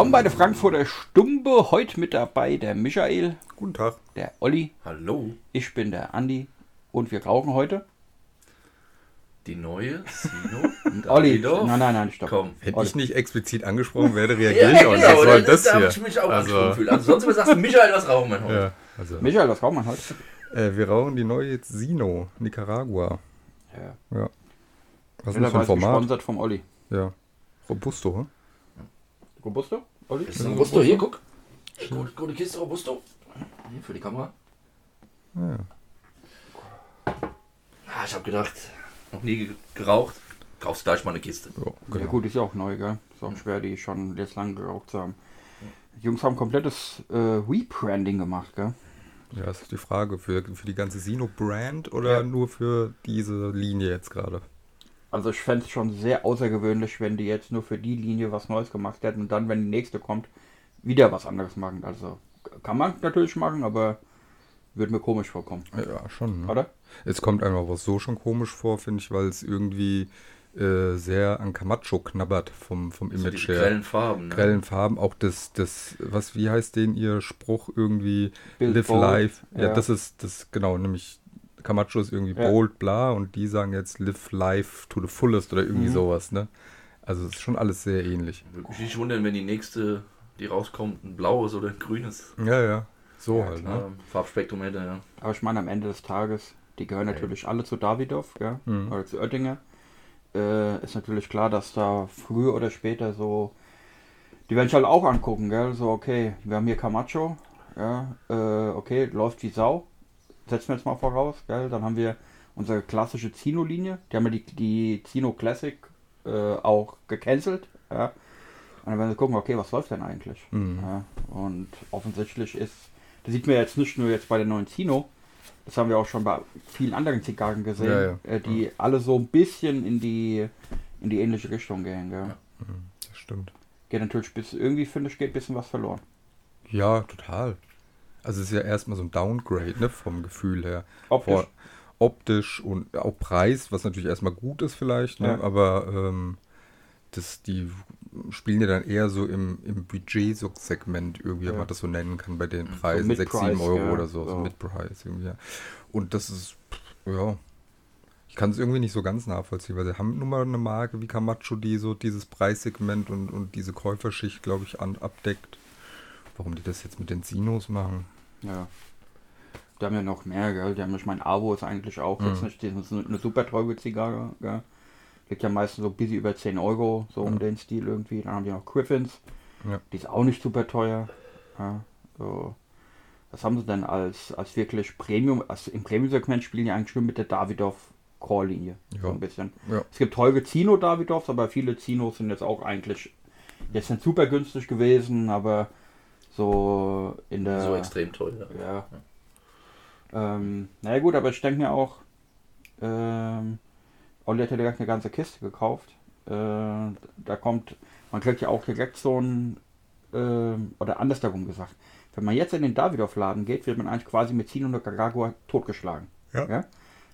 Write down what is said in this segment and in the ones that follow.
Willkommen bei der Frankfurter Stumbe. Heute mit dabei der Michael, Guten Tag. der Olli, Hallo, ich bin der Andi und wir rauchen heute. die neue Sino. Olli, Davidoff. nein, nein, nein, stopp. Komm. Hätte Olli. ich nicht explizit angesprochen werde, Ja, reagiere ich auch nicht. genau, Was soll das, das da hier? habe ich mich auch also, angesprochen gefühlt. Also sonst sagst du, Michael, was rauchen wir heute? ja, also, Michael, was rauchen wir heute? äh, wir rauchen die neue Sino, Nicaragua. Ja. Ja. Was ist das für ein Format? gesponsert vom Olli. Ja. Robusto, hm? Robusto? Olli? Das ist ein Robusto, hier, guck. Gute, gute Kiste Robusto. Hier für die Kamera. Ja. Ah, ich habe gedacht, noch nie ge- geraucht. Kaufst gleich mal eine Kiste. Ja, Ja genau. gut, ist ja auch neu, gell? Ist auch schwer, die schon jetzt lang geraucht zu haben. Die Jungs haben komplettes äh, Rebranding gemacht, gell? ja, ist die Frage, für, für die ganze Sino-Brand oder Ja. nur für diese Linie jetzt gerade? Also ich fände es schon sehr außergewöhnlich, wenn die jetzt nur für die Linie was Neues gemacht hätten und dann, wenn die nächste kommt, wieder was anderes machen. Also kann man natürlich machen, aber würde mir komisch vorkommen, Ja, schon. Ne? oder? Es kommt einem aber so schon komisch vor, finde ich, weil es irgendwie äh, sehr an Camacho knabbert vom, vom Image die her. grellen Farben. Ne? grellen Farben, auch das, das, was, wie heißt den ihr Spruch irgendwie? Build Live bold, life. Ja, ja. das ist, das, genau, nämlich Camacho ist irgendwie Ja. bold, bla, und die sagen jetzt live life to the fullest oder irgendwie Mhm. sowas, ne? Also es ist schon alles sehr ähnlich. Würde mich nicht wundern, wenn die nächste, die rauskommt, ein blaues oder ein grünes Ja, ja. So Ja, halt, ne? Farbspektrum hätte. Ja. Aber ich meine, am Ende des Tages, die gehören natürlich alle zu Davidoff, gell? Mhm. oder zu Oettinger. Äh, ist natürlich klar, dass da früher oder später so, die werden sich halt auch angucken, gell? So, okay, wir haben hier Camacho, ja, äh, okay, läuft wie Sau, setzen wir jetzt mal voraus, gell? Dann haben wir unsere klassische Zino-Linie, die haben ja die, die Zino Classic äh, auch gecancelt, ja. Und dann werden sie gucken, okay, was läuft denn eigentlich? Mhm. Ja, und offensichtlich ist, das sieht man jetzt nicht nur jetzt bei der neuen Zino, das haben wir auch schon bei vielen anderen Zigarren gesehen, Ja, ja. Äh, die alle so ein bisschen in die in die ähnliche Richtung gehen. Gell? Mhm, Das stimmt. Geht natürlich bis irgendwie finde ich geht ein bisschen was verloren. Ja, total. Also es ist ja erstmal so ein Downgrade, ne, vom Gefühl her. Optisch. Vor, optisch und auch Preis, was natürlich erstmal gut ist vielleicht, ne? Ja. aber ähm, das, die spielen ja dann eher so im, im Budget-Segment irgendwie, wenn Ja. man das so nennen kann, bei den Preisen, So 6, Mid-Price, 7 Euro ja, oder so, so so. Mid-Price irgendwie. Ja. Und das ist, ja, ich kann es irgendwie nicht so ganz nachvollziehen, weil sie haben nun mal eine Marke wie Camacho, die so dieses Preissegment und, und diese Käuferschicht, glaube ich, an, abdeckt. Warum die das jetzt mit den Zinos machen? Ja. Die haben ja noch mehr, gell? Die haben, ich meine, Avo ist eigentlich auch jetzt Mhm. nicht das ist eine super teure Zigarre, gell? Liegt ja meistens so ein bisschen über 10 Euro, so um Ja. den Stil irgendwie. Dann haben die noch Griffins. Ja. Die ist auch nicht super teuer. Ja, so. Was haben sie denn als, als wirklich Premium? Also Im Premium-Segment spielen die eigentlich nur mit der Davidoff Core-Linie. So Ja. ein bisschen. Ja. Es gibt teure Zino Davidoffs, aber viele Zinos sind jetzt auch eigentlich jetzt nicht super günstig gewesen, aber so in der. So extrem toll. Ja. Ja. Ähm, naja gut, aber ich denke mir auch, ähm, Olli hat ja direkt eine ganze Kiste gekauft. Äh, da kommt, man kriegt ja auch direkt so ein, ähm, oder andersherum gesagt, wenn man jetzt in den Davidoff-Laden geht, wird man eigentlich quasi mit Zino und Nicaragua totgeschlagen. Ja. Ja?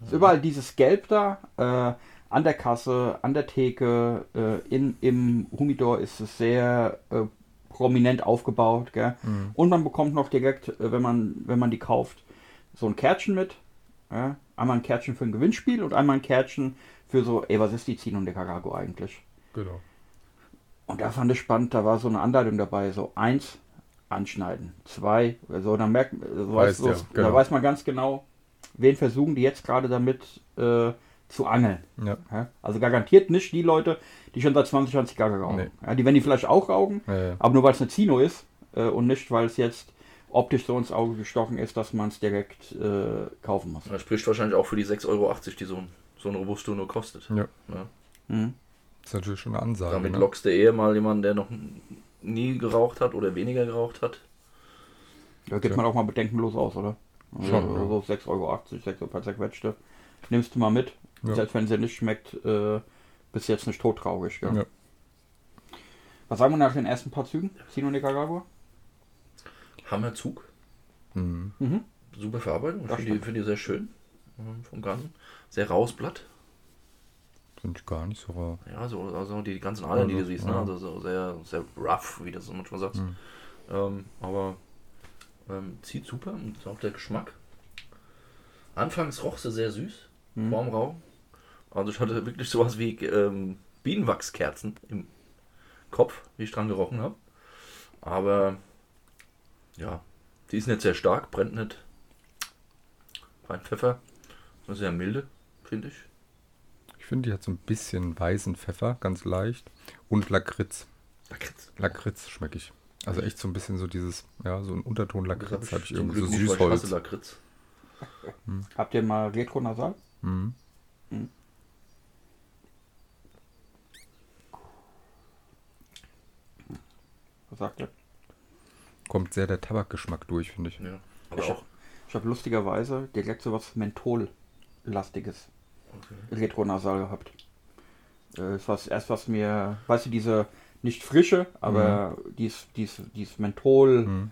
Ist überall dieses Gelb da, äh, an der Kasse, an der Theke, äh, in, im Humidor ist es sehr äh, prominent aufgebaut. Gell? Mhm. Und man bekommt noch direkt, äh, wenn man, wenn man die kauft, so ein Kärtchen mit. Ja? Einmal ein Kärtchen für ein Gewinnspiel und einmal ein Kärtchen für so, ey, was ist die Zino Nicaragua eigentlich? Genau. Und da fand ich spannend, da war so eine Anleitung dabei, so eins, anschneiden, zwei, so, dann merkt so Weißt so, ja, genau. da weiß man ganz genau, wen versuchen die jetzt gerade damit äh, zu angeln. Ja. Ja? Also garantiert nicht die Leute, die schon seit 20 Jahren Zigarre rauchen. Nee. Ja, die werden die vielleicht auch rauchen, Ja, ja. aber nur weil es eine Zino ist äh, und nicht, weil es jetzt optisch so ins Auge gestochen ist, dass man es direkt äh, kaufen muss. Das spricht wahrscheinlich auch für die 6,80 Euro, die so ein, so ein Robusto nur kostet. Ja. Ja. Mhm. Das ist natürlich schon eine Ansage. Damit ne? lockst du eher mal jemanden, der noch nie geraucht hat oder weniger geraucht hat. Da geht Ja. man auch mal bedenkenlos aus, oder? Also, Schon, oder ja. so 6,80 Euro, 6 Euro per zerquetschte. Nimmst du mal mit. Ja. Selbst wenn sie nicht schmeckt, äh, bist du jetzt nicht todtraurig. Ja. Was sagen wir nach den ersten paar Zügen? Sino Nicaragua? Hammerzug. Mhm. Mhm. Super Verarbeitung. Ich Das finde die, find die sehr schön. ähm, Vom Ganzen. Sehr rausblatt. Finde ich gar nicht so rar. Ja, so also die ganzen Adern, die du Also, siehst, ne? ja. Also so sehr, sehr rough, wie du so manchmal sagst. Hm. Ähm, aber ähm, zieht super und auch der Geschmack. Anfangs roch sie sehr süß, Mhm. vorm Rauch. Also ich hatte wirklich sowas wie ähm, Bienenwachskerzen im Kopf, wie ich dran gerochen habe. Aber ja, die ist nicht sehr stark, brennt nicht. Fein Pfeffer. Sehr milde, finde ich. Ich finde, die hat so ein bisschen weißen Pfeffer, ganz leicht. Und Lakritz. Lakritz. Lakritz schmecke ich. Also echt so ein bisschen so dieses, ja, so ein Unterton Lakritz habe ich zum irgendwie so Süßholz. Lakritz. Habt ihr mal Retro-Nasal? Mhm. Was sagt ihr? Kommt sehr der Tabakgeschmack durch, finde ich. Ja, aber Ich habe lustigerweise direkt so was Menthol-lastiges Okay. Retro-Nasal gehabt. Äh, Das war das erst, was mir, weißt du, diese nicht frische, aber dies, dies, dies Menthol, Mhm.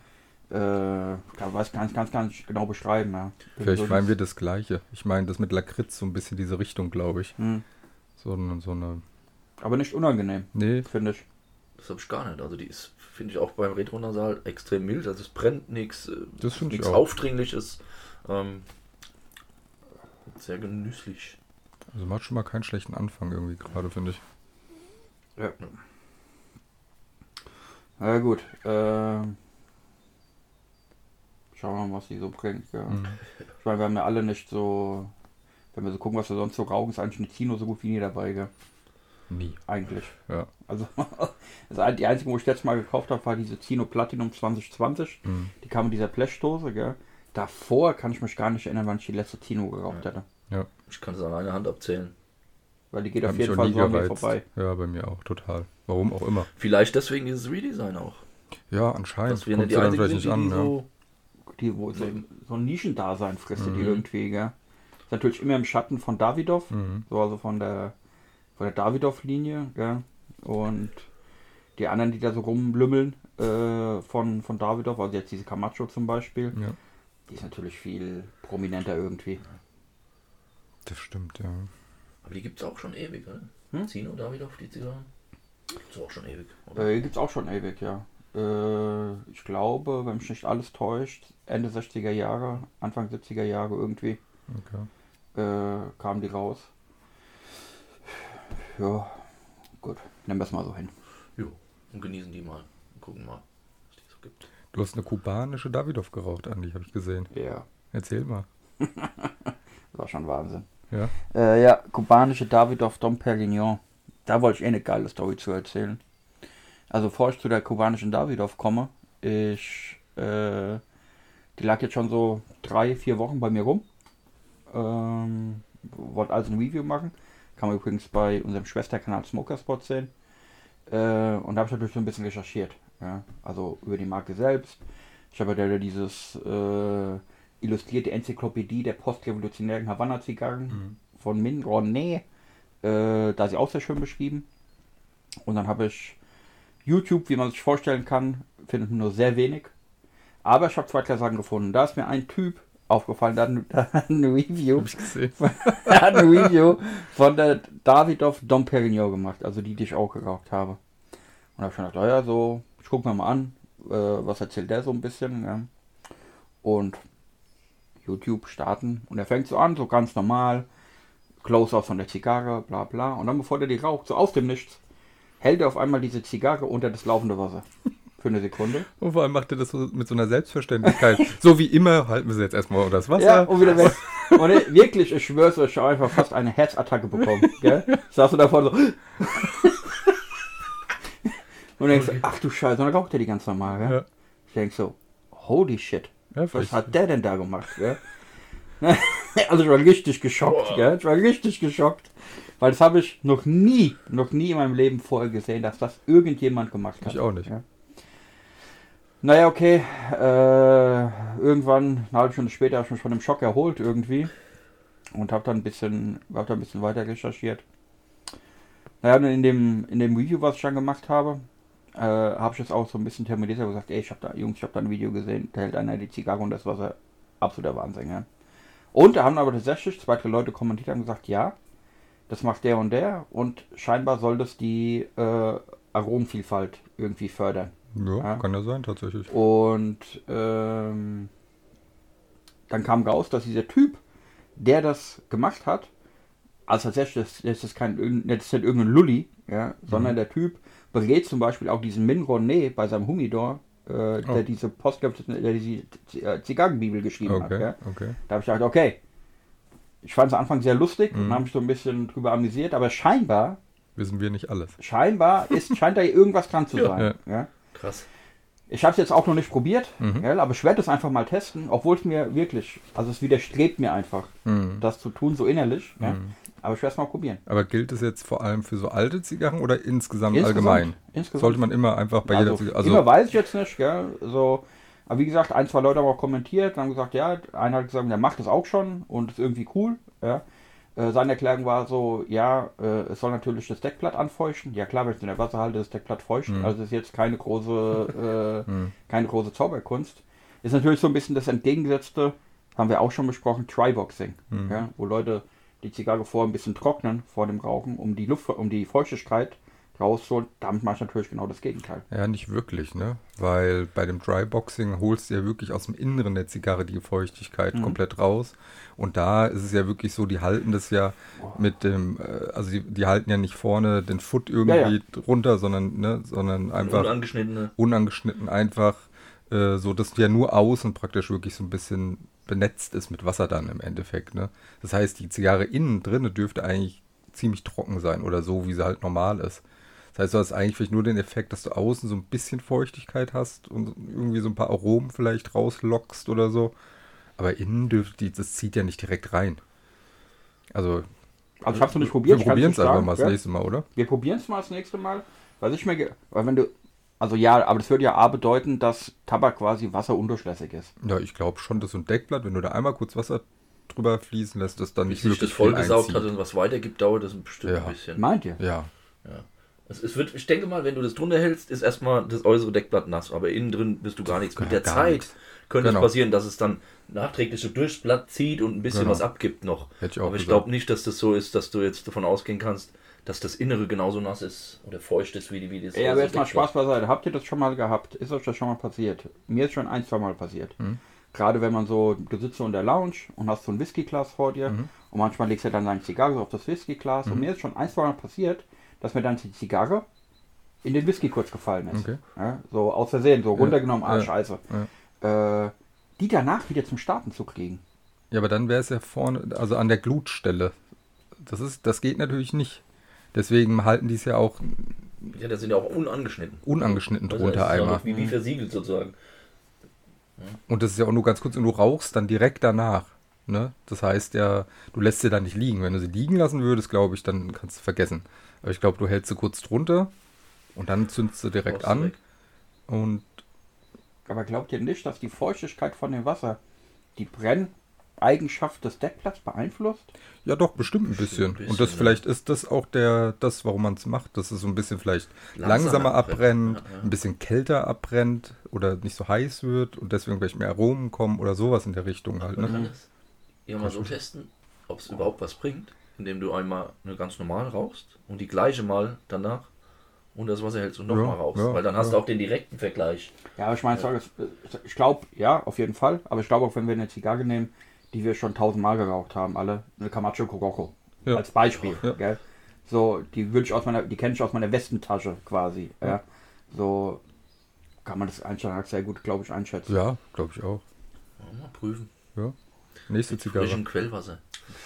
äh, weiß ich ganz, ganz, ganz genau beschreiben. Ja. Vielleicht So meinen wir das Gleiche. Ich meine, das mit Lakritz so ein bisschen diese Richtung, glaube ich. Hm. So eine, so eine. Aber nicht unangenehm, Nee, finde ich. Das habe ich gar nicht. Also die ist, finde ich, auch beim Retronasal extrem mild. Also es brennt nichts. Das finde ich Nichts. Aufdringliches. Ähm, sehr genüsslich. also macht schon mal keinen schlechten Anfang irgendwie gerade, finde ich. Ja. Na gut. ähm, schauen wir mal, was die so bringt. Ja. Mhm. Ich meine, wir haben ja alle nicht so, wenn wir so gucken, was wir sonst so rauchen, ist eigentlich eine Zino so gut wie nie dabei, gell? Nie. Eigentlich. Ja. Also, das ein- die einzige, wo ich letztes Mal gekauft habe, war diese Zino Platinum 2020. Mhm. Die kam in dieser Blechdose, gell? Davor kann ich mich gar nicht erinnern, wann ich die letzte Zino geraucht Ja. hätte. Ich kann es an einer Hand abzählen. Weil die geht auf jeden Fall so an mir vorbei. Ja, bei mir auch, total. Warum auch immer. Vielleicht deswegen dieses Redesign auch. Ja, anscheinend. Dass wir Kommt die einzigen sind, nicht die an. die Ja. so... Die, wo so, so ein Nischendasein frisst die Mhm. irgendwie, gell? Ist natürlich immer im Schatten von Davidoff. Mhm. So, also von der, von der Davidoff-Linie, gell? Und die anderen, die da so rumlümmeln, äh, von, von Davidoff, also jetzt diese Camacho zum Beispiel, Ja, die ist natürlich viel prominenter irgendwie. das stimmt, ja. Aber die gibt es auch schon ewig, oder? Hm? Zino, David auf die Zigarren? Gibt's auch schon ewig. Oder? Äh, gibt's auch schon ewig, ja. Äh, ich glaube, wenn mich nicht alles täuscht, Ende 60er Jahre, Anfang 70er Jahre irgendwie, Okay. äh, kamen die raus. Ja, gut, nehmen wir es mal so hin. Jo. Und genießen die mal. Und gucken mal, was die so gibt. Du hast eine kubanische Davidoff geraucht, Andi, habe ich gesehen. Ja, Erzähl mal. das war schon Wahnsinn. Ja. Äh, ja, kubanische Davidoff Dom Perignon. Da wollte ich eh eine geile Story zu erzählen. Also, bevor ich zu der kubanischen Davidoff komme, ich, äh, die lag jetzt schon so drei, vier Wochen bei mir rum. Ähm, wollte also ein Review machen. Kann man übrigens bei unserem Schwesterkanal Smokerspot sehen. Äh, und da habe ich natürlich so ein bisschen recherchiert. Ja? Also über die Marke selbst. Ich habe ja dieses äh, illustrierte Enzyklopädie der postrevolutionären Havanna-Zigarren Mhm. von Min René. Äh, da ist sie auch sehr schön beschrieben. Und dann habe ich YouTube, wie man sich vorstellen kann, findet man nur sehr wenig. Aber ich habe zwei kleine Sachen gefunden. Da ist mir ein Typ aufgefallen, der hat ein, Review Hab ich gesehen. er hat ein Review von der Davidoff Dom Perignon gemacht, also die, die ich auch geraucht habe. Und da habe ich schon gedacht, oh ja, so, ich gucke mir mal an, äh, was erzählt der so ein bisschen. Ja. Und YouTube starten und er fängt so an, so ganz normal, Close-Up von der Zigarre, bla bla. Und dann, bevor der die raucht, so aus dem Nichts, hält er auf einmal diese Zigarre unter das laufende Wasser. Für eine Sekunde. Und vor allem macht er das so mit so einer Selbstverständlichkeit. so wie immer halten wir sie jetzt erstmal unter das Wasser. Ja, und wieder weg. Und ich, wirklich, ich schwör's euch, ich habe einfach fast eine Herzattacke bekommen. Gell? Saß so davor so. und denkst, ach du Scheiße, und dann raucht er die ganz normal. Gell? Ja. Ich denk so, holy shit, Ja, was hat der denn da gemacht? Gell? also ich war richtig geschockt, Boah. gell? ich war richtig geschockt. Weil das habe ich noch nie, noch nie in meinem Leben vorher gesehen, dass das irgendjemand gemacht hat. Ich auch nicht. Ja. Naja, okay. Äh, irgendwann, eine halbe Stunde später, habe ich mich von dem Schock erholt irgendwie. Und habe dann ein bisschen, hab dann ein bisschen weiter recherchiert. Naja, in dem, in dem Review, was ich dann gemacht habe, äh, habe ich jetzt auch so ein bisschen terminiert und gesagt, ey, ich habe da, Jungs, ich habe da ein Video gesehen, da hält einer die Zigarre und das war so absoluter Wahnsinn, ja. Und da haben aber tatsächlich zwei, drei Leute kommentiert und gesagt, ja, das macht der und der und scheinbar soll das die äh, Aromenvielfalt irgendwie fördern. Ja, Ja. kann ja sein, tatsächlich. Und ähm, dann kam raus, dass dieser Typ, der das gemacht hat, also tatsächlich, das, das ist kein das ist nicht irgendein Lulli, ja, sondern der Typ berät zum Beispiel auch diesen Min Ronay bei seinem Humidor, äh, der Oh. diese Post, der diese Zigarrenbibel geschrieben hat. Okay, Ja. okay. Da habe ich gedacht, okay, ich fand es am Anfang sehr lustig und Mhm. habe mich so ein bisschen drüber amüsiert, aber scheinbar, Wissen wir nicht alles. scheinbar ist, scheint da irgendwas dran zu Ja. sein. Ja. Krass. Ich habe es jetzt auch noch nicht probiert, Mhm. gell, aber ich werde es einfach mal testen, obwohl es mir wirklich, also es widerstrebt mir einfach, Mhm. das zu tun, so innerlich. Ja. Mhm. Aber ich werde es mal probieren. Aber gilt es jetzt vor allem für so alte Zigarren oder insgesamt, Insgesamt- allgemein? insgesamt. Sollte man immer einfach bei jeder also, Zigarre. Also, immer weiß ich jetzt nicht, gell, so. Aber wie gesagt, ein, zwei Leute haben auch kommentiert, haben gesagt, ja, einer hat gesagt, der macht das auch schon und ist irgendwie cool. Ja. Äh, seine Erklärung war so, ja, äh, es soll natürlich das Deckblatt anfeuchten. Ja klar, wenn ich es in der Wasser halte, ist das Deckblatt feucht. Mhm. Also ist jetzt keine große, äh, Mhm. keine große Zauberkunst. Ist natürlich so ein bisschen das Entgegengesetzte, haben wir auch schon besprochen, Tryboxing. Mhm. Ja, wo Leute die Zigarre vorher ein bisschen trocknen vor dem Rauchen, um die Luft, um die Feuchtigkeit rauszuholen. Damit mache ich natürlich genau das Gegenteil. Ja, nicht wirklich, ne? Weil bei dem Dryboxing holst du ja wirklich aus dem Inneren der Zigarre die Feuchtigkeit Mhm. komplett raus. Und da ist es ja wirklich so, die halten das ja mit dem, äh, also die, die halten ja nicht vorne den Foot irgendwie Ja, ja. runter, sondern, ne, sondern einfach Unangeschnittene. unangeschnitten einfach, äh, so dass ja nur außen praktisch wirklich so ein bisschen benetzt ist mit Wasser dann im Endeffekt, ne? Das heißt, die Zigarre innen drinne dürfte eigentlich ziemlich trocken sein oder so, wie sie halt normal ist. Das heißt, du hast eigentlich vielleicht nur den Effekt, dass du außen so ein bisschen Feuchtigkeit hast und irgendwie so ein paar Aromen vielleicht rauslockst oder so. Aber innen dürfte die, das zieht ja nicht direkt rein. Also, Also ich habe es noch nicht wir probiert. kann's probieren es einfach sagen, mal das ja. nächste Mal, oder? Wir probieren es mal das nächste Mal. Was ich mir, weil wenn du, also ja, aber das würde ja A bedeuten, dass Tabak quasi wasserundurchlässig ist. Ja, ich glaube schon, dass so ein Deckblatt, wenn du da einmal kurz Wasser drüber fließen lässt, das dann nicht sich das vollgesaugt hat und was weitergibt, dauert das bestimmt Ja. ein bisschen. Meint ihr? Ja, Ja. Es, es wird, ich denke mal, wenn du das drunter hältst, ist erstmal das äußere Deckblatt nass, aber innen drin wirst du gar nichts. Mit Ja, der gar Zeit nichts. könnte Genau. es passieren, dass es dann nachträglich so durchs Blatt zieht und ein bisschen Genau. was abgibt noch. Hätte ich auch aber ich glaube nicht, dass das so ist, dass du jetzt davon ausgehen kannst, dass das Innere genauso nass ist oder feucht ist wie, die- wie das Ey, aber jetzt mal. Spaß beiseite. Habt ihr das schon mal gehabt? Ist euch das schon mal passiert? Mir ist schon ein, zwei Mal passiert. Mhm. Gerade wenn man so, du sitzt so in der Lounge und hast so ein Whiskyglas vor dir Mhm. und manchmal legst du dann deine Zigarre so auf das Whiskyglas und mir ist schon ein, zwei Mal passiert, dass mir dann die Zigarre in den Whisky kurz gefallen ist. Okay. Ja, so aus Versehen, so runtergenommen, ah, ja, scheiße. Äh, die danach wieder zum Starten zu kriegen. Ja, aber dann wäre es ja vorne, also an der Glutstelle. Das ist, das geht natürlich nicht. Deswegen halten die es ja auch Ja, das sind ja auch unangeschnitten. unangeschnitten Also drunter einmal. Wie, wie versiegelt sozusagen. Und das ist ja auch nur ganz kurz und du rauchst dann direkt danach. Ne? Das heißt ja, du lässt sie da nicht liegen. Wenn du sie liegen lassen würdest, glaube ich, dann kannst du vergessen. Aber ich glaube, du hältst sie kurz drunter und dann zündest du direkt an. weg. Und Aber glaubt ihr nicht, dass die Feuchtigkeit von dem Wasser die Brenneigenschaft des Deckblatts beeinflusst? ja doch, bestimmt ein Bestimmt bisschen. bisschen, Und das ja. vielleicht ist das auch der, das, warum man es macht, dass es so ein bisschen vielleicht Langsamer langsamer abbrennt. Ja, ja. ein bisschen kälter abbrennt oder nicht so heiß wird und deswegen vielleicht mehr Aromen kommen oder sowas in der Richtung halt. Ne? Ja mal so testen, ob es überhaupt was bringt, indem du einmal eine ganz normal rauchst und die gleiche mal danach unter das Wasser hältst und Ja, nochmal rauchst. ja, Weil dann hast ja. du auch den direkten Vergleich. Ja, aber ich meine, ich, ich glaube, ja, auf jeden Fall. Aber ich glaube auch, wenn wir eine Zigarre nehmen, die wir schon tausendmal geraucht haben, alle, eine Camacho Corojo. Ja. Als Beispiel. Ja. Gell? So, die würde ich aus meiner, die kenne ich aus meiner Westentasche quasi. Ja. So kann man das einschätzen, sehr gut, glaube ich, einschätzen. Ja, glaube ich auch. Ja, Mal prüfen. Ja. Nächste Zigarre. Frischen Quellwasser.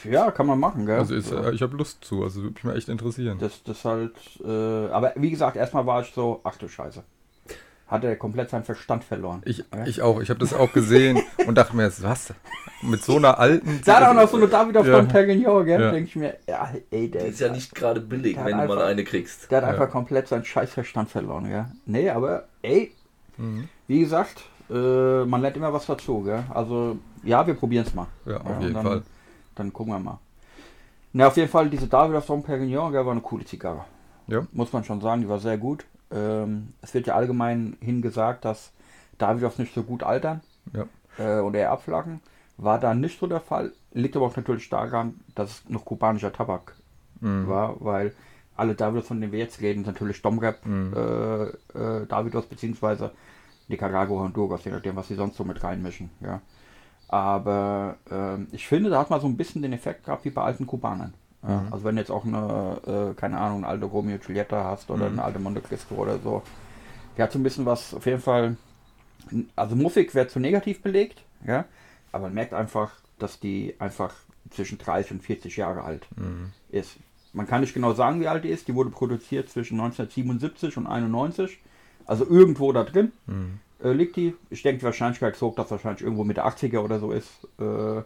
Ja, kann man machen, gell? Also ist, so. äh, ich habe Lust zu, also würde mich mal echt interessieren. Das, das halt, äh, aber wie gesagt, erstmal war ich so, ach du Scheiße. Hat er komplett seinen Verstand verloren. Ich, Ja. ich auch, ich habe das auch gesehen und dachte mir, jetzt, was? Mit so einer alten. Da hat auch noch so eine David Ja. von Perignon, gell? Ja. Denke ich mir, ja, ey, der Die ist ja nicht gerade billig, wenn hat du mal einfach- eine kriegst. Der hat Ja. einfach komplett seinen Scheißverstand verloren, gell? Nee, aber ey, Mhm. wie gesagt, äh, man lernt immer was dazu, gell? Also, ja, wir probieren es mal. Ja, auf Ja, jeden dann, Fall. Dann gucken wir mal. Na, auf jeden Fall, diese David von Perignon, gell, war eine coole Zigarre. Ja. Muss man schon sagen, die war sehr gut. Ähm, es wird ja allgemein hingesagt, dass Davidoffs nicht so gut altern Ja. äh, und eher abflachen. War da nicht so der Fall. Liegt aber auch natürlich daran, dass es noch kubanischer Tabak Mhm. war, weil alle Davidos, von denen wir jetzt reden, sind natürlich Domrep, Mhm. äh, äh, Davidos beziehungsweise Nicaragua, Honduras, je nachdem, was sie sonst so mit reinmischen. Ja. Aber ähm, ich finde, da hat man so ein bisschen den Effekt gehabt wie bei alten Kubanern. Ja. Mhm. Also wenn du jetzt auch eine, äh, keine Ahnung, eine alte Romeo Giulietta hast oder Mhm. eine alte Monte Cristo oder so. Der hat so ein bisschen was, auf jeden Fall, also muffig wäre zu negativ belegt, ja, aber man merkt einfach, dass die einfach zwischen 30 und 40 Jahre alt Mhm. ist. Man kann nicht genau sagen, wie alt die ist. Die wurde produziert zwischen 1977 und 91. Also irgendwo da drin Mhm. äh, liegt die. Ich denke, die Wahrscheinlichkeit ist hoch, dass wahrscheinlich irgendwo Mitte 80er oder so ist. Äh,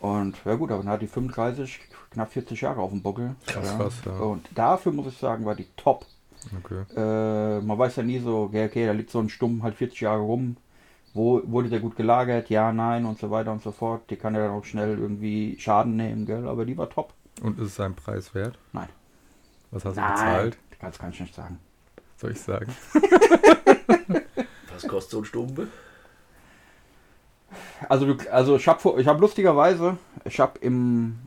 und ja gut, aber dann hat die 35, knapp 40 Jahre auf dem Buckel. Krass, krass, ja. Und dafür muss ich sagen, war die top. Okay. Äh, man weiß ja nie so, ja, okay, da liegt so ein Stumm halt 40 Jahre rum. Wo wurde der gut gelagert? Ja, nein und so weiter und so fort. Die kann ja dann auch schnell irgendwie Schaden nehmen, gell? Aber die war top. Und ist es sein Preis wert? Nein. Was hast du Nein, bezahlt? das kann ich nicht sagen. Soll ich sagen? Was kostet so ein Stumpe? Also, du, also ich habe ich hab lustigerweise, ich habe im,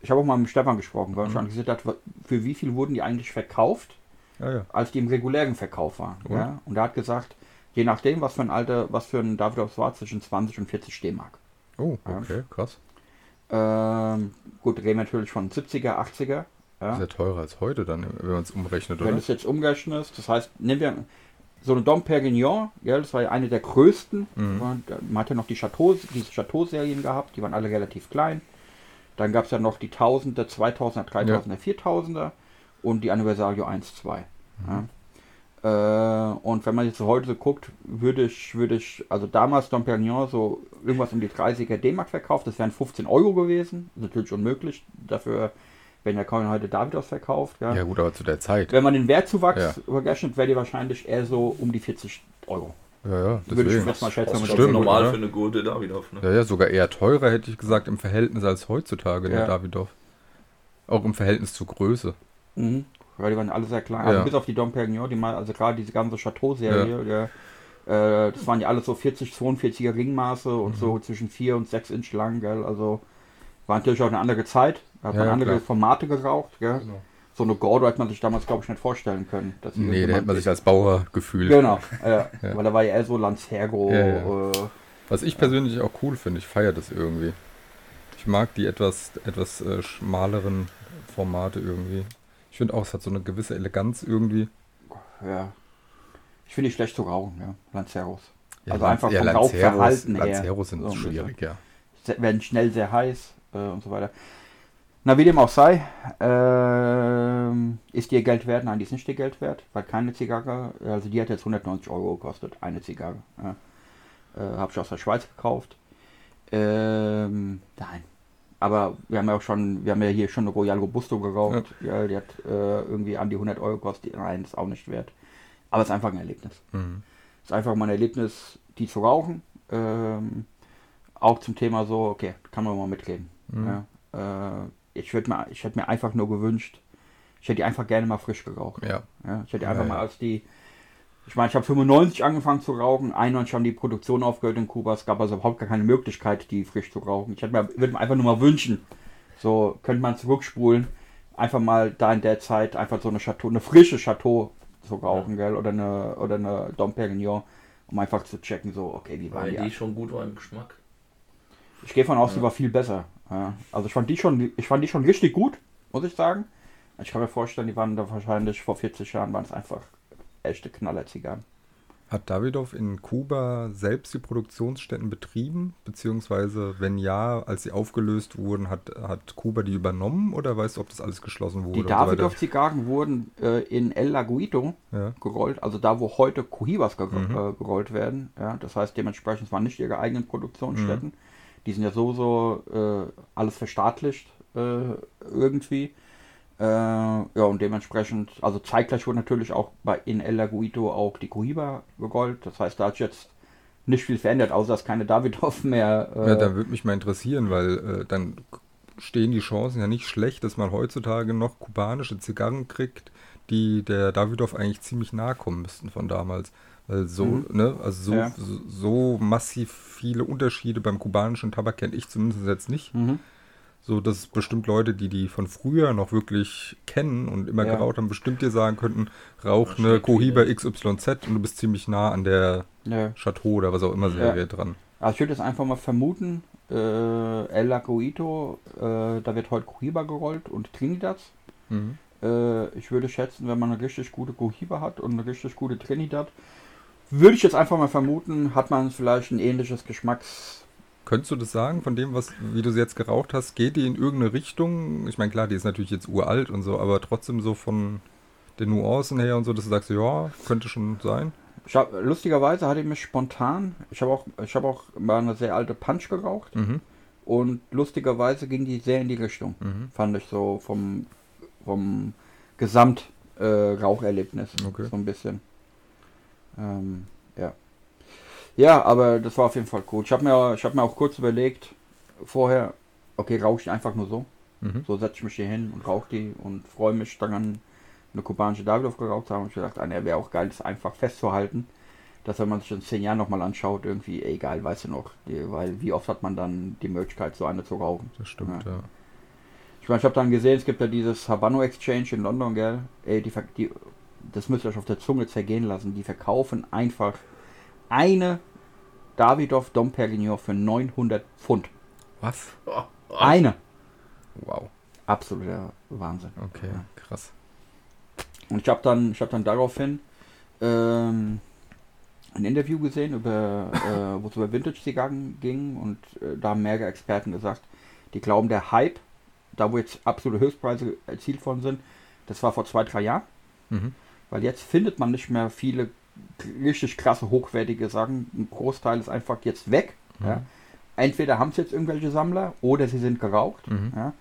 ich habe auch mal mit Stefan gesprochen, weil ich Mhm. schon gesagt hat, für wie viel wurden die eigentlich verkauft, Ja, ja. als die im regulären Verkauf waren. Und? Ja? Und er hat gesagt, je nachdem, was für ein Alter, was für ein Davidoff war, zwischen 20 und 40 D-Mark. Oh, Ja. okay, krass. Ähm, gut, reden wir natürlich von 70er, 80er. Ja? Ist ja teurer als heute dann, wenn man es umrechnet, Wenn oder? du es jetzt umrechnest, das heißt, nehmen wir so eine Dom Perignon, ja, das war ja eine der größten. Mhm. Äh, man hat ja noch die Chateau, diese Chateau-Serien gehabt, die waren alle relativ klein. Dann gab es ja noch die 1000er, 2000er, 3000er, 4000er und die Anniversario 1, 2. Ja. Äh, und wenn man jetzt so heute so guckt, würde ich, würde ich, also damals Dom Perignon so irgendwas um die 30er D-Mark verkauft, das wären 15 Euro gewesen. Das ist natürlich unmöglich. Dafür werden ja kaum heute Davidos verkauft. Ja. Ja gut, aber zu der Zeit. Wenn man den Wertzuwachs Ja. überrechnet, wäre die wahrscheinlich eher so um die 40 Euro. Ja, ja, Würde ich deswegen. jetzt mal schätzen. Das wenn stimmt, normal oder? für eine gute Davidoff. Ne? Ja, ja, sogar eher teurer, hätte ich gesagt, im Verhältnis als heutzutage, der Ja. Davidoff. Auch im Verhältnis zur Größe. Mhm. Weil die waren alle sehr klein. Ja. Also bis auf die Dom Perignon, die mal, also gerade diese ganze Chateau-Serie, der, äh, das waren ja alles so 40, 42er Ringmaße und Mhm. so zwischen 4 und 6 Inch lang, gell? Also war natürlich auch eine andere Zeit. Hat Ja, man ja, andere klar. Formate geraucht, gell? So eine Gordo hat man sich damals, glaube ich, nicht vorstellen können. Dass Nee, da hätte man sich als Bauer gefühlt. Genau, ja. Ja. Weil da war ja eher so. Ja, ja. Äh, Was ich persönlich auch cool finde, ich feiere das irgendwie. Ich mag die etwas, etwas äh, schmaleren Formate irgendwie. Ich finde auch, es hat so eine gewisse Eleganz irgendwie. ja. Ich finde nicht schlecht zu rauchen, ja. Lanceros. Ja, Also Lan- einfach ja, vom Lanceros, Rauchverhalten her. Lanceros sind So schwierig, ja. Werden schnell sehr heiß äh, und so weiter. Na, wie dem auch sei, ähm, ist dir Geld wert? Nein, die ist nicht dir Geld wert, weil keine Zigarre, also die hat jetzt 190 Euro gekostet, eine Zigarre. Ja. Äh, Habe ich aus der Schweiz gekauft. Ähm, nein. Aber wir haben ja auch schon, wir haben ja hier schon eine Royal Robusto geraucht. Ja. die hat äh, irgendwie an die 100 Euro gekostet. Nein, ist auch nicht wert. Aber es ist einfach ein Erlebnis. Mhm. Es ist einfach mal ein Erlebnis, die zu rauchen. Ähm, auch zum Thema so, okay, kann man mal mitreden. Mhm. Ja, äh, ich würde mir, ich hätte mir einfach nur gewünscht, ich hätte die einfach gerne mal frisch geraucht. Ja. Ja, ich hätte einfach ja. mal als die, ich meine, ich habe 95 angefangen zu rauchen, 91 haben die Produktion aufgehört in Kuba, es gab also überhaupt gar keine Möglichkeit, die frisch zu rauchen. Ich hätte mir, würde mir einfach nur mal wünschen, so könnte man zurückspulen, einfach mal da in der Zeit einfach so eine Chateau, eine frische Chateau zu rauchen, gell, oder eine, oder eine Dom Perignon, um einfach zu checken, so, okay, wie war Weil die? die schon gut war im Geschmack. Ich gehe von aus, die Ja. war viel besser. Ja. Also ich fand die schon, ich fand die schon richtig gut, muss ich sagen. Ich kann mir vorstellen, die waren da wahrscheinlich vor 40 Jahren waren es einfach echte Knallerzigarren. Hat Davidoff in Kuba selbst die Produktionsstätten betrieben? Beziehungsweise, wenn ja, als sie aufgelöst wurden, hat, hat Kuba die übernommen? Oder weißt du, ob das alles geschlossen wurde? Die? Davidoff-Zigarren wurden äh, in El Laguito Ja. gerollt, also da, wo heute Cohibas ger Mhm. äh, gerollt werden. Ja, das heißt, dementsprechend es waren nicht ihre eigenen Produktionsstätten. Die sind ja sowieso äh, alles verstaatlicht äh, irgendwie. Äh, ja, und dementsprechend, also zeitgleich wurde natürlich auch bei in El Laguito auch die Cohiba gerollt. Das heißt, da hat jetzt nicht viel verändert, außer dass keine Davidoff mehr. Äh, Ja, da würde mich mal interessieren, weil äh, dann stehen die Chancen ja nicht schlecht, dass man heutzutage noch kubanische Zigarren kriegt, die der Davidoff eigentlich ziemlich nahe kommen müssten von damals. Weil so, Mhm. ne, also so, Ja. so, so massiv viele Unterschiede beim kubanischen Tabak kenne ich zumindest jetzt nicht. mhm. So, dass bestimmt Leute, die die von früher noch wirklich kennen und immer Ja. geraucht haben, bestimmt dir sagen könnten, rauch Das eine Cohiba XYZ und du bist ziemlich nah an der Ja. Chateau oder was auch immer Serie dran. Also ich würde jetzt einfach mal vermuten, äh, El Lagoito, äh, da wird heute Cohiba gerollt und Trinidad. Mhm. Äh, ich würde schätzen, wenn man eine richtig gute Cohiba hat und eine richtig gute Trinidad, würde ich jetzt einfach mal vermuten, hat man vielleicht ein ähnliches Geschmacks... Könntest du das sagen, von dem, was, wie du sie jetzt geraucht hast, geht die in irgendeine Richtung? Ich meine, klar, die ist natürlich jetzt uralt und so, aber trotzdem so von den Nuancen her und so, dass du sagst, ja, könnte schon sein. Ich hab, lustigerweise hatte ich mich spontan, ich habe auch, ich habe auch mal eine sehr alte Punch geraucht Mhm. und lustigerweise ging die sehr in die Richtung, Mhm. fand ich so vom, vom Gesamt äh, Okay. so ein bisschen. Ähm, ja. Ja, aber das war auf jeden Fall gut. Ich habe mir, ich hab mir auch kurz überlegt, vorher, okay, rauche ich einfach nur so. Mhm. So setze ich mich hier hin und rauche die und freue mich daran, eine kubanische Davidoff geraucht zu haben. Und ich gedacht, ah, ne, wäre auch geil, das einfach festzuhalten. Dass wenn man sich in zehn Jahren nochmal anschaut, irgendwie, egal, weißt du noch. Die, weil wie oft hat man dann die Möglichkeit, so eine zu rauchen? Das stimmt, ja. Ich meine, ich habe dann gesehen, es gibt ja dieses Habano Exchange in London, gell? Ey, die, die, das müsst ihr euch auf der Zunge zergehen lassen. Die verkaufen einfach eine Davidoff Dom Perignon für 900 Pfund. Was? Oh, oh. Eine. Wow. Absoluter Wahnsinn. Okay, Ja. krass. Und ich habe dann, ich habe dann daraufhin ähm, ein Interview gesehen, über, äh, wo es über Vintage-Zigarren ging und äh, da haben mehrere Experten gesagt, die glauben, der Hype, da wo jetzt absolute Höchstpreise erzielt worden sind, das war vor zwei, drei Jahren, Mhm. Weil jetzt findet man nicht mehr viele richtig krasse, hochwertige Sachen. Ein Großteil ist einfach jetzt weg. Mhm. Ja. Entweder haben es jetzt irgendwelche Sammler oder sie sind geraucht. Mhm. Ja.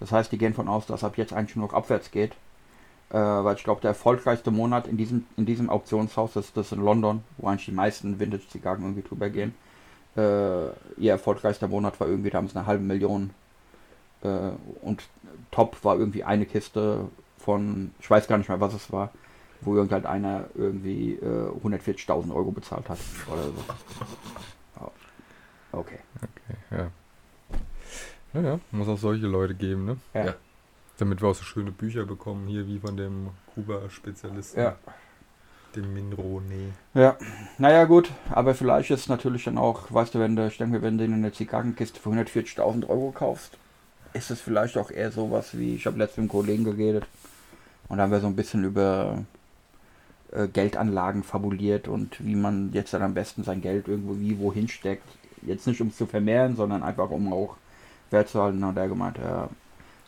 Das heißt, die gehen von aus, dass ab jetzt eigentlich nur noch abwärts geht. Äh, weil ich glaube, der erfolgreichste Monat in diesem, in diesem Auktionshaus ist das in London, wo eigentlich die meisten Vintage-Zigarren irgendwie drüber gehen. Äh, ihr erfolgreichster Monat war irgendwie, da haben sie eine halbe Million. Äh, und top war irgendwie eine Kiste von, ich weiß gar nicht mehr, was es war, wo irgend halt einer irgendwie äh, 140.000 Euro bezahlt hat. Oder so. Oh. Okay. Okay, ja. Naja, muss auch solche Leute geben, ne? Ja. Ja. Damit wir auch so schöne Bücher bekommen, hier wie von dem Kuba-Spezialisten, Ja. dem Minrone. Ja, naja gut, aber vielleicht ist natürlich dann auch, weißt du, wenn du, ich denke, wenn du eine Zigarrenkiste für 140.000 Euro kaufst, ist es vielleicht auch eher sowas wie, ich habe letztens mit einem Kollegen geredet und da haben wir so ein bisschen über äh, Geldanlagen fabuliert und wie man jetzt dann am besten sein Geld irgendwo wie wohin steckt. Jetzt nicht um es zu vermehren, sondern einfach um auch Wert zu halten. Und er gemeint, er,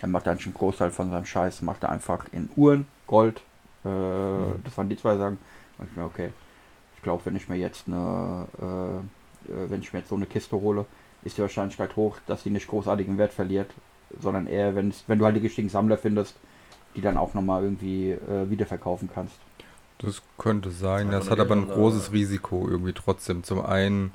er macht eigentlich einen Großteil von seinem Scheiß, macht er einfach in Uhren, Gold. Äh, Das waren die zwei Sachen. Und ich mir, okay, ich glaube, wenn ich mir jetzt eine, äh, äh, wenn ich mir jetzt so eine Kiste hole, ist die Wahrscheinlichkeit hoch, dass sie nicht großartigen Wert verliert, sondern eher, wenn, wenn du halt die richtigen Sammler findest, die dann auch nochmal irgendwie äh, wiederverkaufen kannst. Das könnte sein. Das nur hat aber ein großes Risiko irgendwie trotzdem. Zum einen,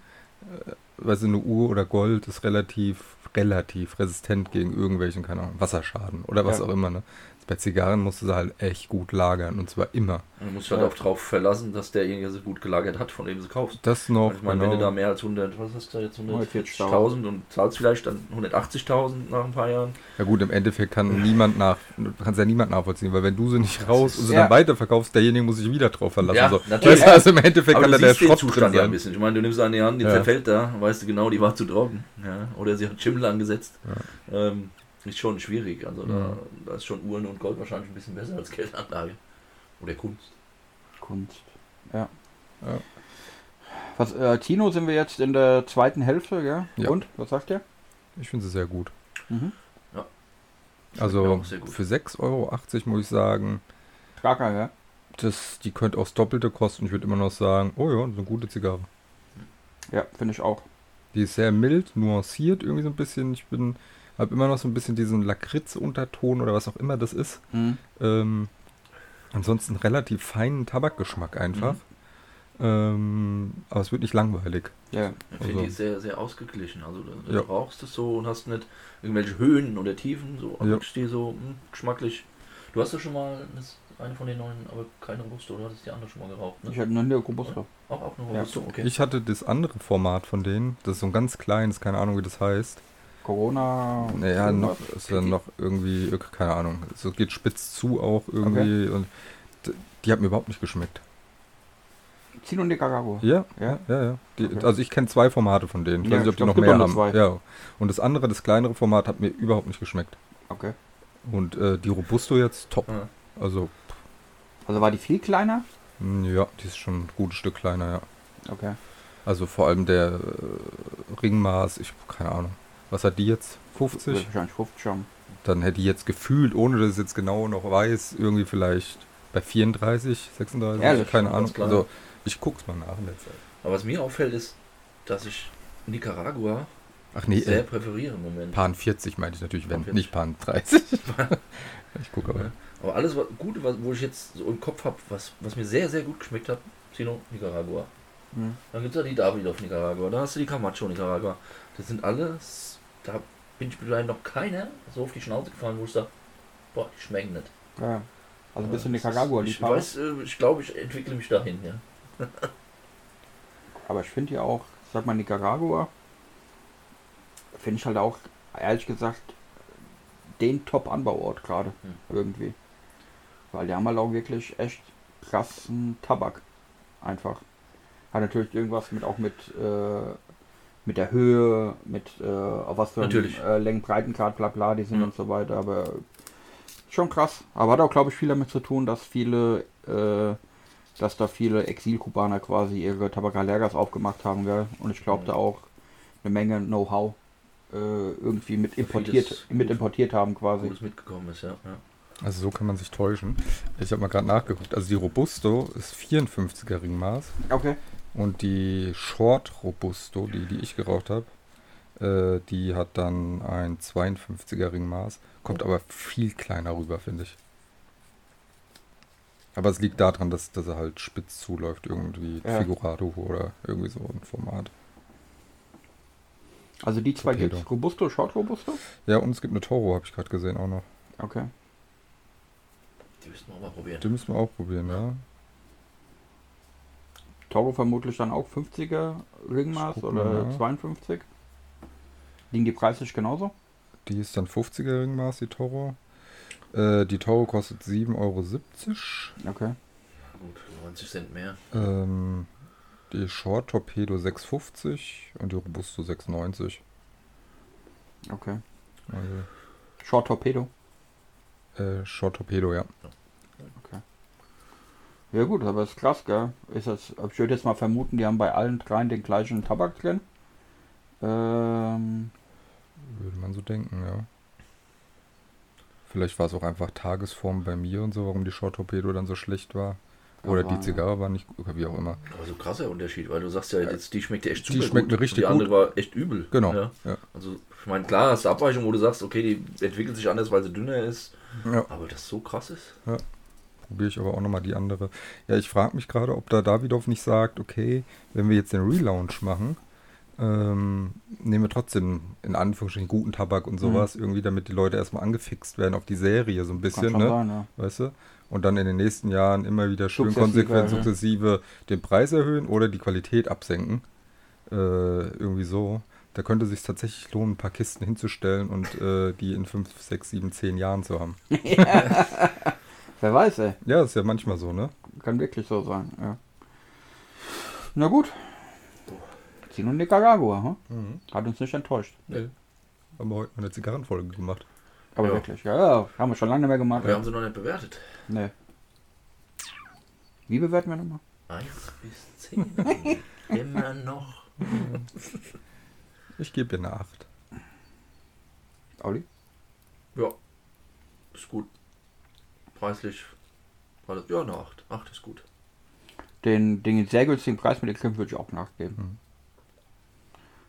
äh, weißt du, eine Uhr oder Gold ist relativ, relativ resistent gegen irgendwelchen, keine Ahnung, Wasserschaden oder was Ja. auch immer. Ne? Bei Zigarren musst du sie halt echt gut lagern und zwar immer. Man muss sich halt Ja. auch drauf verlassen, dass derjenige sie gut gelagert hat, von dem sie kaufst. Das noch, ich meine, wenn du da genau. mehr als 100, was hast du da jetzt, 140.000 140.000 und zahlst vielleicht dann 180.000 nach ein paar Jahren. Ja gut, im Endeffekt kann niemand nach, du kannst ja niemand nachvollziehen, weil wenn du sie nicht raus und sie Ja. dann weiterverkaufst, derjenige muss sich wieder drauf verlassen. Ja, so. natürlich. Weißt du, also im Endeffekt Aber kann du da der Schrott drin Zustand ja ein sein. bisschen. Ich meine, du nimmst eine in die Hand, die Ja. zerfällt da, weißt du genau, die war zu trocken. Ja? Oder sie hat Schimmel angesetzt. Ähm, ist schon schwierig. Also da, Mhm. da ist schon Uhren und Gold wahrscheinlich ein bisschen besser als Geldanlage. Oder Kunst. Kunst. Ja. Ja. Was, äh, Tino sind wir jetzt in der zweiten Hälfte, gell? Ja. Und? Was sagt ihr? Ich finde sie sehr gut. Mhm. Schmeckt mir Also gut. für 6,80 Euro muss ich sagen, Trager, ja? das, die könnte auch das Doppelte kosten. Ich würde immer noch sagen, oh ja, das ist eine gute Zigarre. Ja, finde ich auch. Die ist sehr mild, nuanciert irgendwie so ein bisschen. Ich bin, habe immer noch so ein bisschen diesen Lakritz-Unterton oder was auch immer das ist. Mhm. Ähm, ansonsten relativ feinen Tabakgeschmack einfach. Mhm. Ähm, aber es wird nicht langweilig. Ja. Ich finde Also- die sehr, sehr ausgeglichen. Also du, du Ja. rauchst es so und hast nicht irgendwelche Höhen oder Tiefen. So Ja. die so hm, geschmacklich. Du hast ja schon mal eine von den neuen, aber keine Robusto, du hattest die andere schon mal geraucht. Ne? Ich hatte noch eine Robusto. Auch, auch eine Ja. Robusto, okay. Ich hatte das andere Format von denen, das ist so ein ganz kleines, keine Ahnung wie das heißt. Corona. Naja, noch ist ja noch irgendwie, keine Ahnung. So geht spitz zu auch irgendwie und d- die hat mir überhaupt nicht geschmeckt. Chino Nicaragua. Ja, Ja? ja, ja. Die, Okay. Also ich kenne zwei Formate von denen. Ich Ja, weiß nicht, ob die noch mehr haben. zwei. Ja. Und das andere, das kleinere Format, hat mir überhaupt nicht geschmeckt. Okay. Und äh, die Robusto jetzt top. Ja. Also, Also war die viel kleiner? mh, ja, die ist schon ein gutes Stück kleiner, ja. Okay. Also vor allem der äh, Ringmaß, ich keine Ahnung. Was hat die jetzt? 50? Wahrscheinlich 50 schon. Dann hätte die jetzt gefühlt, ohne dass ich jetzt genau noch weiß, irgendwie vielleicht bei 34, 36, Ehrlich? keine Ahnung. Also ich guck's mal nach in der Zeit. Aber was mir auffällt, ist, dass ich Nicaragua Ach nee, sehr äh, präferiere im Moment. Pan 40 meinte ich natürlich, wenn, Pan 40. nicht Pan 30. ich gucke aber. Ja. Aber alles was, Gute, was, wo ich jetzt so im Kopf habe, was, was mir sehr, sehr gut geschmeckt hat, Sino, Nicaragua. Hm. Dann gibt es ja die Davidoff Nicaragua, dann hast du die Camacho Nicaragua. Das sind alles, da bin ich vielleicht noch keiner so auf die Schnauze gefallen, wo ich sage, boah, die schmecken nicht. Ja. Also ein bisschen Das ist- Nicaragua, Ich weiß, äh, ich glaube, ich entwickle mich dahin, ja. Aber ich finde ja auch, sag mal Nicaragua, finde ich halt auch, ehrlich gesagt, den Top-Anbauort gerade Hm. irgendwie. Weil die haben halt auch wirklich echt krassen Tabak. Einfach. Hat natürlich irgendwas mit auch mit, äh, mit der Höhe, mit äh, auf was für Natürlich. äh, Längen, Breitengrad, bla bla, die sind Mhm. und so weiter, aber schon krass. Aber hat auch, glaube ich, viel damit zu tun, dass viele, äh, dass da viele Exilkubaner quasi ihre Tabakalergas aufgemacht haben, gell? Und ich glaube Mhm. da auch eine Menge Know-how äh, irgendwie mit importiert, mit importiert haben quasi. Gutes mitgekommen ist, ja. ja. Also so kann man sich täuschen. Ich habe mal gerade nachgeguckt. Also die Robusto ist 54er Ringmaß Okay. Und die Short Robusto, die, die ich geraucht habe, äh, die hat dann ein 52er Ringmaß. Kommt aber viel kleiner rüber, finde ich. Aber es liegt daran, dass, dass er halt spitz zuläuft, irgendwie Ja. Figurado oder irgendwie so ein Format. Also die zwei Torpedo. gibt's. Robusto, Short Robusto? Ja, und es gibt eine Toro, habe ich gerade gesehen auch noch. Okay. Die müssten wir auch mal probieren. Die müssen wir auch probieren, ja. Toro vermutlich dann auch 50er Ringmaß oder mal, ja. 52. Liegen die preislich genauso? Die ist dann 50er Ringmaß, die Toro. Äh, die Toro kostet 7,70 Euro. Okay. Gut, 90 Cent mehr. Ähm, die Short Torpedo 6,50 und die Robusto 6,90. Okay. Also, Short Torpedo. äh, Short Torpedo, ja. Ja gut, aber ist krass, gell? Ist das, ich würde jetzt mal vermuten, die haben bei allen dreien den gleichen Tabak drin. Ähm, Würde man so denken, ja. Vielleicht war es auch einfach Tagesform bei mir und so, warum die Short Torpedo dann so schlecht war. Oder die ja. Zigarre war nicht gut, wie auch immer. Aber so krasser Unterschied, weil du sagst ja, jetzt, die schmeckt dir echt Die super schmeckt gut. mir richtig Die andere war echt übel. Genau. Ja. Ja. Also, ich meine, klar hast du Abweichungen, wo du sagst, okay, die entwickelt sich anders, weil sie dünner ist. ja. Aber das so krass ist. Probiere ich aber auch nochmal die andere. Ja, ich frage mich gerade, ob da Davidoff nicht sagt, okay, wenn wir jetzt den Relaunch machen, ähm, nehmen wir trotzdem in Anführungsstrichen guten Tabak und sowas, irgendwie, damit die Leute erstmal angefixt werden auf die Serie so ein bisschen, ne? sein, ja. Weißt du? Und dann in den nächsten Jahren immer wieder schön Sukzessive, konsequent ja. sukzessive den Preis erhöhen oder die Qualität absenken. Äh, irgendwie so. Da könnte es sich tatsächlich lohnen, ein paar Kisten hinzustellen und äh, die in 5, 6, 7, 10 Jahren zu haben. Wer weiß, ey. Ja, ist ja manchmal so, ne? Kann wirklich so sein, ja. Na gut. Chino Nicaragua, hm? Hat uns nicht enttäuscht. Nee. Haben wir heute mal eine Zigarrenfolge gemacht. Aber Ja. wirklich, ja, ja, haben wir schon lange nicht mehr gemacht. Wir haben sie noch nicht bewertet. Nee. Wie bewerten wir nochmal? 1 bis 10. Immer noch. Ich gebe ihr eine 8. Audi? Ja. Ist gut. Preislich. War das, ja, eine 8. 8 ist gut. Den, den sehr günstigen Preis mit den Krim würde ich auch nachgeben. Mhm.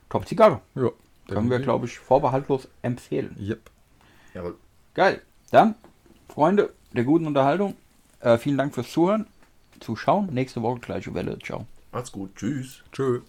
Top Zigarre. Ja. Können wir, glaube ich, vorbehaltlos empfehlen. Yep. Jawohl. Geil. Dann, Freunde der guten Unterhaltung, äh, vielen Dank fürs Zuhören, Zuschauen. Nächste Woche gleiche Welle. Ciao. Macht's gut. Tschüss. Tschö.